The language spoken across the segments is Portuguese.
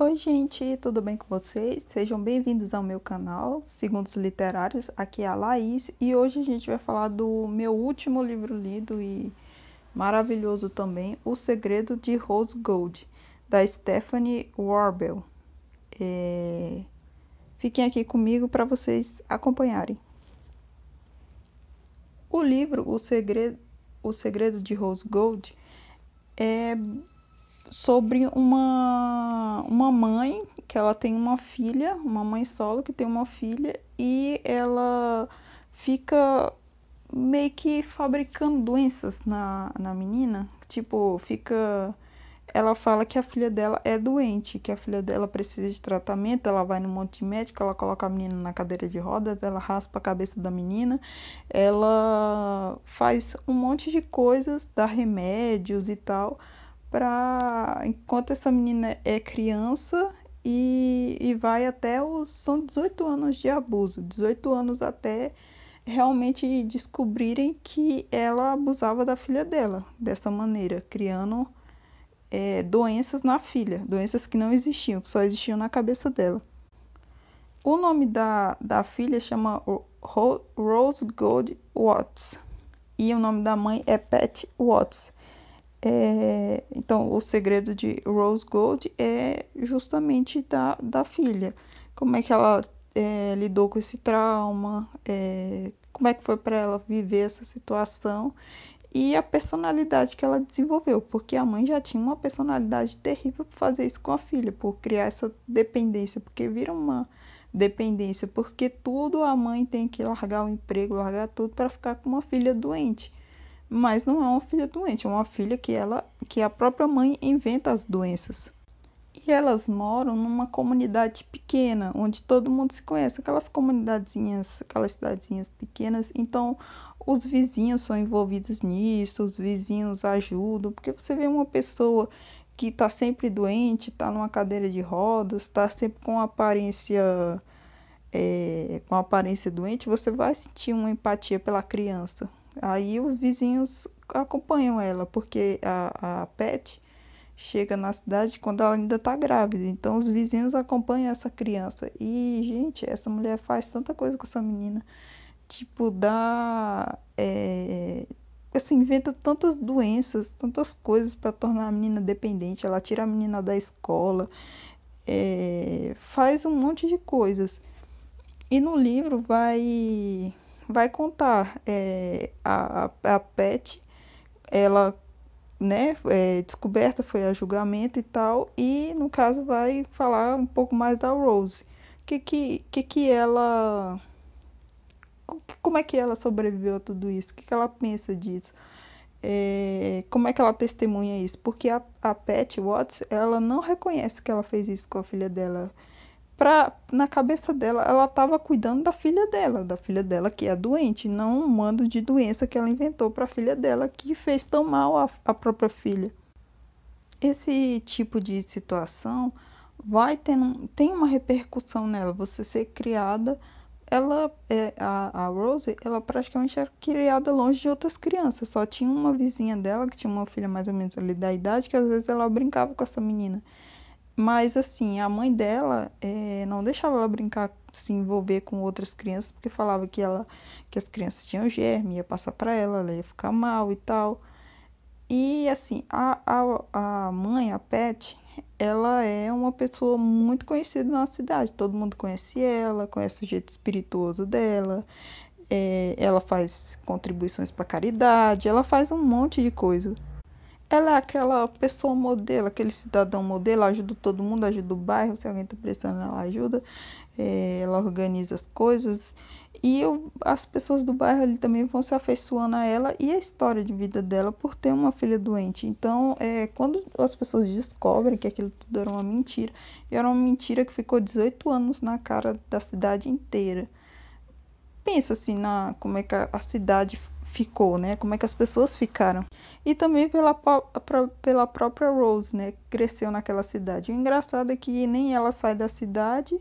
Oi, gente, tudo bem com vocês? Sejam bem-vindos ao meu canal, Segundos Literários. Aqui é a Laís e hoje a gente vai falar do meu último livro lido e maravilhoso também, O Segredo de Rose Gold, da Stephanie Warbel. É... Fiquem aqui comigo para vocês acompanharem. O livro O Segredo, o Segredo de Rose Gold é sobre uma, uma mãe que ela tem uma filha, uma mãe solo que tem uma filha e ela fica meio que fabricando doenças na, na menina. Tipo, fica. Ela fala que a filha dela é doente, que a filha dela precisa de tratamento. Ela vai no monte de médico, ela coloca a menina na cadeira de rodas, ela raspa a cabeça da menina, ela faz um monte de coisas, dá remédios e tal para enquanto essa menina é criança e, e vai até os são 18 anos de abuso, 18 anos até realmente descobrirem que ela abusava da filha dela dessa maneira, criando é, doenças na filha, doenças que não existiam, que só existiam na cabeça dela. O nome da, da filha chama Rose Gold Watts e o nome da mãe é Pat Watts. É, então, o segredo de Rose Gold é justamente da, da filha. Como é que ela é, lidou com esse trauma, é, como é que foi para ela viver essa situação e a personalidade que ela desenvolveu, porque a mãe já tinha uma personalidade terrível por fazer isso com a filha, por criar essa dependência, porque vira uma dependência, porque tudo a mãe tem que largar o emprego, largar tudo para ficar com uma filha doente mas não é uma filha doente, é uma filha que ela que a própria mãe inventa as doenças. E elas moram numa comunidade pequena, onde todo mundo se conhece, aquelas comunidadezinhas, aquelas cidadezinhas pequenas, então os vizinhos são envolvidos nisso, os vizinhos ajudam, porque você vê uma pessoa que está sempre doente, está numa cadeira de rodas, está sempre com aparência é, com aparência doente, você vai sentir uma empatia pela criança. Aí os vizinhos acompanham ela, porque a, a Pet chega na cidade quando ela ainda está grávida. Então os vizinhos acompanham essa criança. E, gente, essa mulher faz tanta coisa com essa menina. Tipo, dá. É, assim, inventa tantas doenças, tantas coisas para tornar a menina dependente. Ela tira a menina da escola, é, faz um monte de coisas. E no livro vai vai contar é, a, a Pet, ela, né, é, descoberta foi a julgamento e tal, e no caso vai falar um pouco mais da Rose. Que que, que, que ela. Como é que ela sobreviveu a tudo isso? O que, que ela pensa disso? É, como é que ela testemunha isso? Porque a, a Pat Watts, ela não reconhece que ela fez isso com a filha dela pra, na cabeça dela, ela estava cuidando da filha dela, da filha dela que é doente, não um mando de doença que ela inventou para a filha dela que fez tão mal à própria filha. Esse tipo de situação vai ter tem uma repercussão nela. Você ser criada, ela é, a, a Rose, ela praticamente era criada longe de outras crianças. Só tinha uma vizinha dela que tinha uma filha mais ou menos ali da idade que às vezes ela brincava com essa menina. Mas, assim, a mãe dela é, não deixava ela brincar, se envolver com outras crianças, porque falava que, ela, que as crianças tinham germe, ia passar para ela, ela ia ficar mal e tal. E, assim, a, a, a mãe, a Pet, ela é uma pessoa muito conhecida na cidade. Todo mundo conhece ela, conhece o jeito espirituoso dela. É, ela faz contribuições para caridade, ela faz um monte de coisa ela é aquela pessoa modelo, aquele cidadão modelo, ajuda todo mundo, ajuda o bairro, se alguém está precisando, ela ajuda, é, ela organiza as coisas. E eu, as pessoas do bairro ali também vão se afeiçoando a ela e a história de vida dela por ter uma filha doente. Então, é, quando as pessoas descobrem que aquilo tudo era uma mentira, era uma mentira que ficou 18 anos na cara da cidade inteira. Pensa assim na como é que a, a cidade ficou, né? Como é que as pessoas ficaram. E também pela, pela própria Rose, né? Que cresceu naquela cidade. O engraçado é que nem ela sai da cidade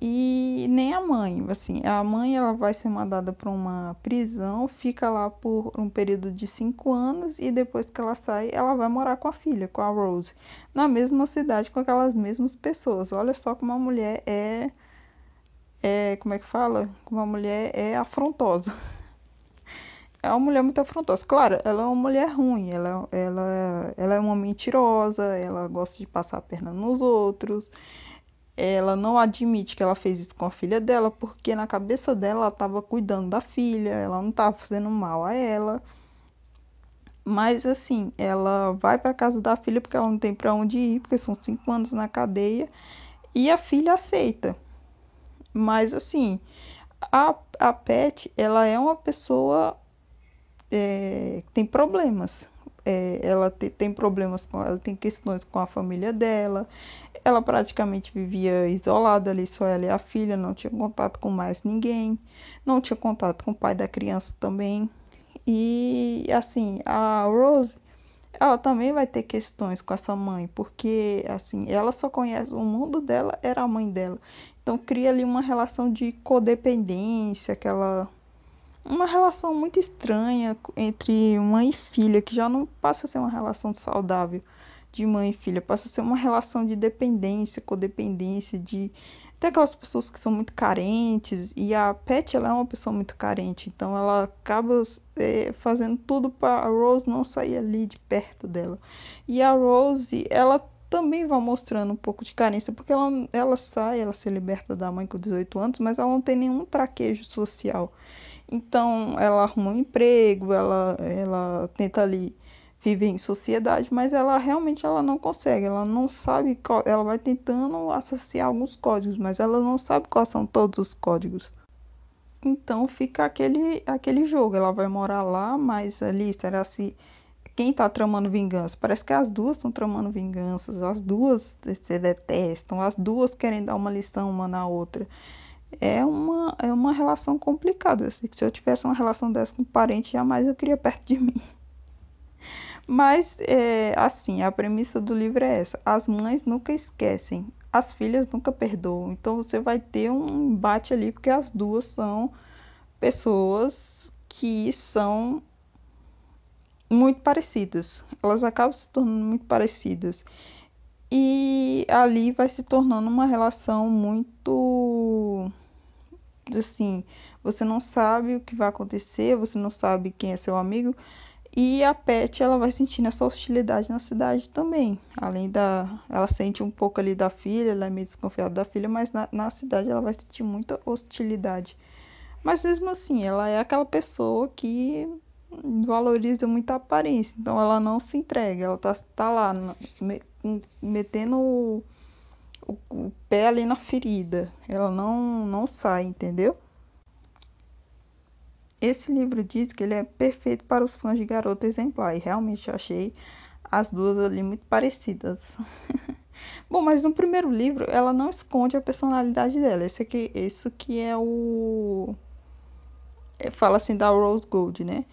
e nem a mãe. Assim, a mãe ela vai ser mandada para uma prisão, fica lá por um período de cinco anos e depois que ela sai, ela vai morar com a filha, com a Rose, na mesma cidade com aquelas mesmas pessoas. Olha só como a mulher é, é como é que fala? Como a mulher é afrontosa. É uma mulher muito afrontosa. Claro, ela é uma mulher ruim, ela, ela, ela é uma mentirosa, ela gosta de passar a perna nos outros ela não admite que ela fez isso com a filha dela, porque na cabeça dela ela estava cuidando da filha, ela não estava fazendo mal a ela. Mas assim, ela vai para casa da filha porque ela não tem para onde ir, porque são cinco anos na cadeia, e a filha aceita. Mas assim, a, a Pet, ela é uma pessoa é, tem problemas. É, ela te, tem problemas com, ela tem questões com a família dela, ela praticamente vivia isolada ali, só ela e a filha, não tinha contato com mais ninguém, não tinha contato com o pai da criança também. E assim, a Rose, ela também vai ter questões com essa mãe, porque assim, ela só conhece o mundo dela era a mãe dela. Então cria ali uma relação de codependência, aquela uma relação muito estranha entre mãe e filha, que já não passa a ser uma relação saudável de mãe e filha, passa a ser uma relação de dependência, codependência, de até aquelas pessoas que são muito carentes, e a Pet ela é uma pessoa muito carente, então ela acaba é, fazendo tudo para a Rose não sair ali de perto dela. E a Rose, ela também vai mostrando um pouco de carência, porque ela, ela sai, ela se liberta da mãe com 18 anos, mas ela não tem nenhum traquejo social. Então, ela arruma um emprego, ela, ela tenta ali viver em sociedade, mas ela realmente ela não consegue, ela não sabe, ela vai tentando associar alguns códigos, mas ela não sabe quais são todos os códigos. Então fica aquele aquele jogo, ela vai morar lá, mas ali será se quem está tramando vingança? Parece que as duas estão tramando vinganças, as duas se detestam, as duas querem dar uma lição uma na outra. É uma, é uma relação complicada. Se eu tivesse uma relação dessa com um parente, jamais eu queria perto de mim. Mas, é, assim, a premissa do livro é essa: as mães nunca esquecem, as filhas nunca perdoam. Então, você vai ter um embate ali, porque as duas são pessoas que são muito parecidas. Elas acabam se tornando muito parecidas. E ali vai se tornando uma relação muito. Assim, você não sabe o que vai acontecer, você não sabe quem é seu amigo e a Pet, ela vai sentindo essa hostilidade na cidade também. Além da. Ela sente um pouco ali da filha, ela é meio desconfiada da filha, mas na, na cidade ela vai sentir muita hostilidade. Mas mesmo assim, ela é aquela pessoa que valoriza muito a aparência. Então ela não se entrega, ela tá, tá lá, metendo o, o, o pé ali na ferida. Ela não, não sai, entendeu? Esse livro diz que ele é perfeito para os fãs de Garota Exemplar e realmente eu achei as duas ali muito parecidas. Bom, mas no primeiro livro ela não esconde a personalidade dela. Esse aqui, isso que é o é, fala assim da Rose Gold, né?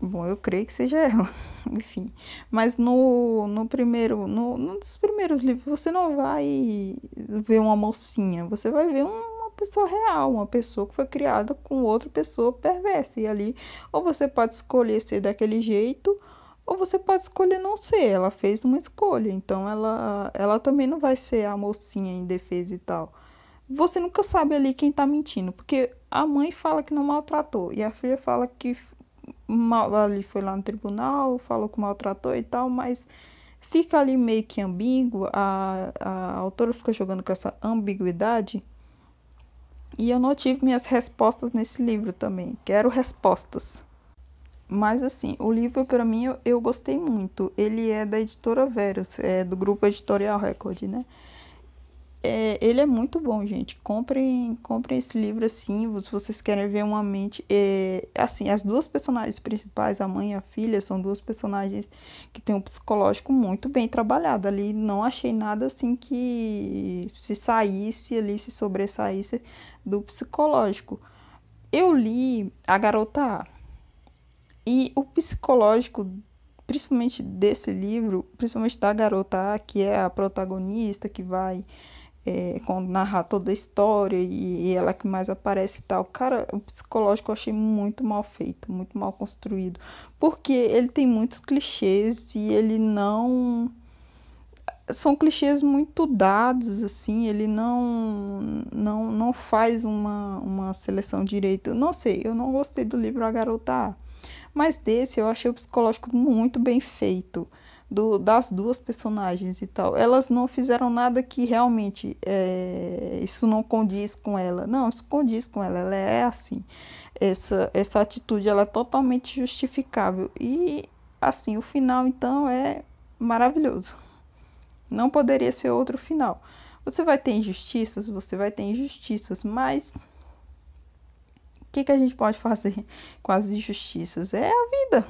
Bom, eu creio que seja ela, enfim. Mas no, no primeiro, no, num dos primeiros livros, você não vai ver uma mocinha, você vai ver um pessoa real, uma pessoa que foi criada com outra pessoa perversa. E ali, ou você pode escolher ser daquele jeito, ou você pode escolher não ser. Ela fez uma escolha, então ela, ela também não vai ser a mocinha indefesa e tal. Você nunca sabe ali quem tá mentindo, porque a mãe fala que não maltratou e a filha fala que mal, ali foi lá no tribunal, falou que maltratou e tal, mas fica ali meio que ambíguo. A, a autora fica jogando com essa ambiguidade e eu não tive minhas respostas nesse livro também. Quero respostas. Mas assim, o livro para mim eu, eu, gostei muito. Ele é da editora Verus, é do grupo Editorial Record, né? É, ele é muito bom, gente. Comprem, comprem esse livro assim, se vocês querem ver uma mente. É, assim, as duas personagens principais, a mãe e a filha, são duas personagens que têm um psicológico muito bem trabalhado. Ali não achei nada assim que se saísse ali, se sobressaísse do psicológico. Eu li A Garota A. E o psicológico, principalmente desse livro, principalmente da garota A, que é a protagonista que vai é, narrar toda a história e, e, ela que mais aparece e tal. Cara, o psicológico eu achei muito mal feito, muito mal construído. Porque ele tem muitos clichês e ele não. São clichês muito dados, assim, ele não não, não faz uma, uma seleção direito. Não sei, eu não gostei do livro A Garota A. Mas desse eu achei o psicológico muito bem feito do, das duas personagens e tal. Elas não fizeram nada que realmente é, isso não condiz com ela. Não, isso condiz com ela. Ela é assim. Essa, essa atitude ela é totalmente justificável. E assim, o final então é maravilhoso. Não poderia ser outro final. Você vai ter injustiças, você vai ter injustiças, mas o que, que a gente pode fazer com as injustiças? É a vida.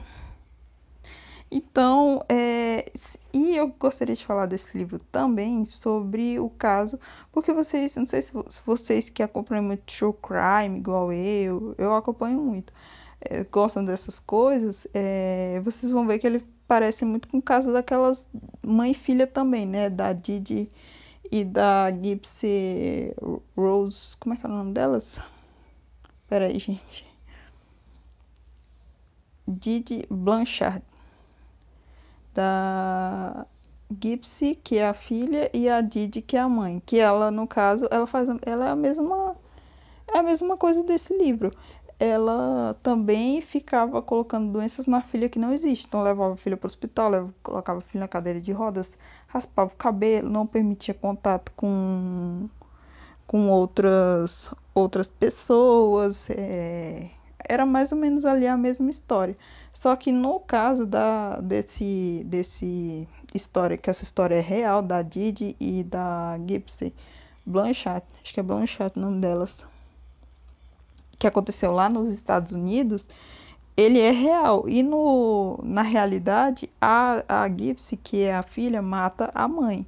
Então, é, e eu gostaria de falar desse livro também sobre o caso, porque vocês, não sei se vocês que acompanham muito true crime, igual eu, eu acompanho muito, é, gostam dessas coisas, é, vocês vão ver que ele parece muito com o caso daquelas mãe e filha também, né, da Didi e da Gypsy Rose, como é que é o nome delas? Peraí, gente. Didi Blanchard da Gypsy, que é a filha, e a Didi, que é a mãe. Que ela, no caso, ela faz, ela é a mesma, é a mesma coisa desse livro. Ela também ficava colocando doenças na filha que não existe. Então levava a filha para o hospital, levava, colocava a filha na cadeira de rodas, raspava o cabelo, não permitia contato com com outras outras pessoas. É... Era mais ou menos ali a mesma história. Só que no caso da, desse, desse história, que essa história é real, da Didi e da Gypsy Blanchard, acho que é Blanchard o nome delas, que aconteceu lá nos Estados Unidos, ele é real. E no, na realidade, a, a Gypsy, que é a filha, mata a mãe.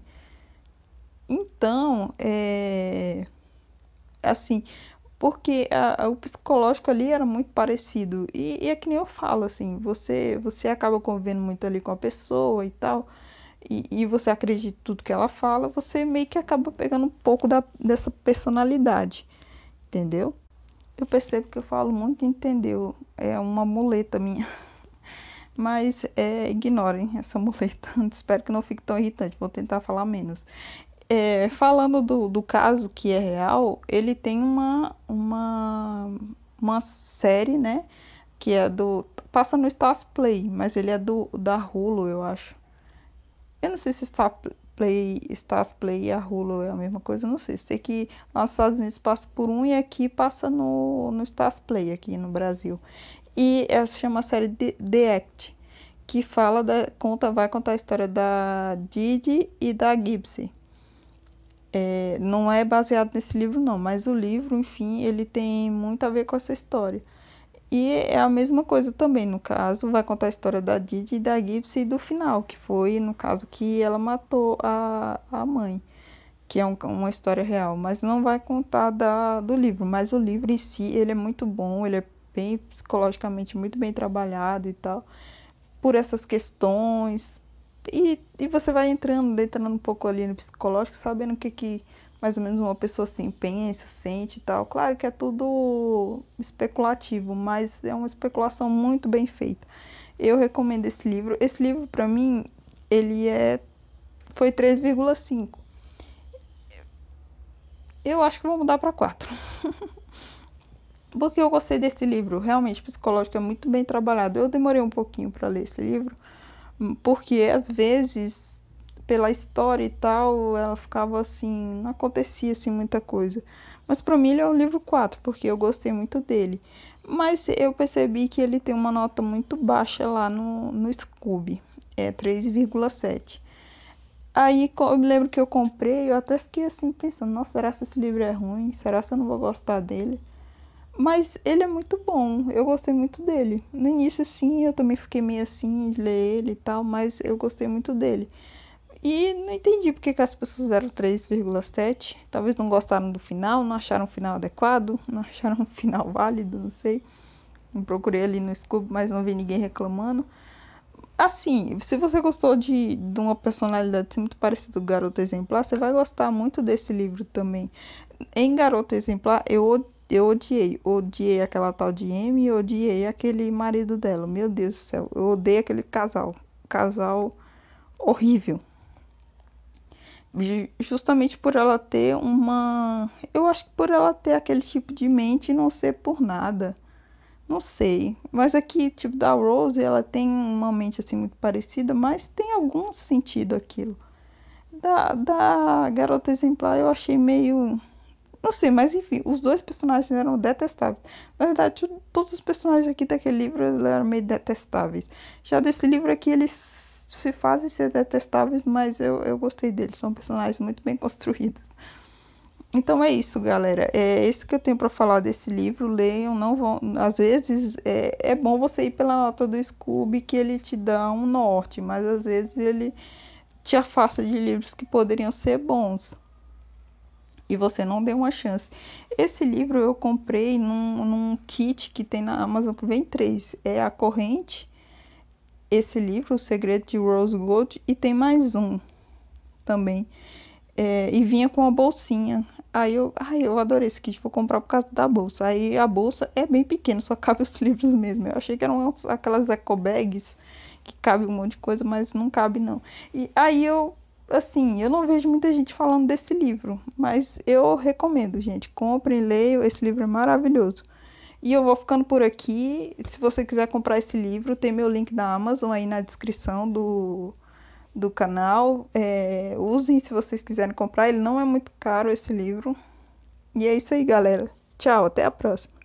Então, é assim, porque a, a, o psicológico ali era muito parecido. E, e, é que nem eu falo, assim, você, você acaba convivendo muito ali com a pessoa e tal, e, e você acredita em tudo que ela fala, você meio que acaba pegando um pouco da, dessa personalidade, entendeu? Eu percebo que eu falo muito entendeu, é uma muleta minha. Mas é, ignorem essa muleta. Espero que não fique tão irritante. Vou tentar falar menos. É, falando do, do caso que é real, ele tem uma, uma, uma série, né? Que é do. Passa no Stars Play, mas ele é do da Hulu, eu acho. Eu não sei se Star Play, Stars Play e a Hulu é a mesma coisa, não sei. Sei que nos Estados Unidos passa por um e aqui passa no, no Stars Play, aqui no Brasil. E ela se chama a série The, The Act, que fala da. Conta, vai contar a história da Didi e da Gypsy é, não é baseado nesse livro, não, mas o livro, enfim, ele tem muito a ver com essa história. E é a mesma coisa também, no caso, vai contar a história da Didi e da Gypsy do final, que foi, no caso, que ela matou a, a mãe, que é um, uma história real, mas não vai contar da, do livro. Mas o livro em si, ele é muito bom, ele é bem psicologicamente muito bem trabalhado e tal, por essas questões, e, e você vai entrando, entrando um pouco ali no psicológico, sabendo o que, que mais ou menos uma pessoa assim pensa, sente e tal. Claro que é tudo especulativo, mas é uma especulação muito bem feita. Eu recomendo esse livro. Esse livro, para mim, ele é foi 3,5. Eu acho que vou mudar para 4. Porque eu gostei desse livro, realmente psicológico é muito bem trabalhado. Eu demorei um pouquinho para ler esse livro, porque às vezes pela história e tal, ela ficava assim, não acontecia assim muita coisa. Mas para mim ele é o livro 4, porque eu gostei muito dele. Mas eu percebi que ele tem uma nota muito baixa lá no, no Scooby, é 3,7. Aí eu me lembro que eu comprei, eu até fiquei assim pensando, nossa, será que esse livro é ruim? Será que eu não vou gostar dele? Mas ele é muito bom, eu gostei muito dele. No início, sim, eu também fiquei meio assim de ler ele e tal, mas eu gostei muito dele. E não entendi porque que as pessoas deram 3,7. Talvez não gostaram do final, não acharam o final adequado, não acharam o final válido, não sei. Procurei ali no Scooby, mas não vi ninguém reclamando. assim, se você gostou de, de uma personalidade assim muito parecida do Garoto Exemplar, você vai gostar muito desse livro também. Em Garoto Exemplar, eu, eu odiei. Odiei aquela tal de Amy e odiei aquele marido dela. Meu Deus do céu, eu odeio aquele casal. Casal horrível. Justamente por ela ter uma. Eu acho que por ela ter aquele tipo de mente e não ser por nada. Não sei. Mas aqui, tipo, da Rose, ela tem uma mente assim muito parecida, mas tem algum sentido aquilo. Da, da Garota Exemplar eu achei meio. Não sei, mas enfim, os dois personagens eram detestáveis. Na verdade, todos os personagens aqui daquele livro eram meio detestáveis. Já desse livro aqui, eles se fazem ser detestáveis, mas eu, eu gostei deles. São personagens muito bem construídos. Então é isso, galera. É isso que eu tenho para falar desse livro. Leiam, não vão. Às vezes é, é bom você ir pela nota do Scooby, que ele te dá um norte, mas às vezes ele te afasta de livros que poderiam ser bons. E você não deu uma chance. Esse livro eu comprei num, num kit que tem na Amazon que vem três. É a corrente, esse livro, O Segredo de Rose Gold, e tem mais um também. É, e vinha com uma bolsinha. Aí eu, ai, eu adorei esse kit, vou comprar por causa da bolsa. Aí a bolsa é bem pequena, só cabe os livros mesmo. Eu achei que eram aquelas eco bags que cabe um monte de coisa, mas não cabe não. E aí eu, assim, eu não vejo muita gente falando desse livro, mas eu recomendo, gente. Comprem, leiam, esse livro é maravilhoso. E eu vou ficando por aqui. Se você quiser comprar esse livro, tem meu link da Amazon aí na descrição do do canal. É, usem se vocês quiserem comprar, ele não é muito caro esse livro. E é isso aí, galera. Tchau, até a próxima.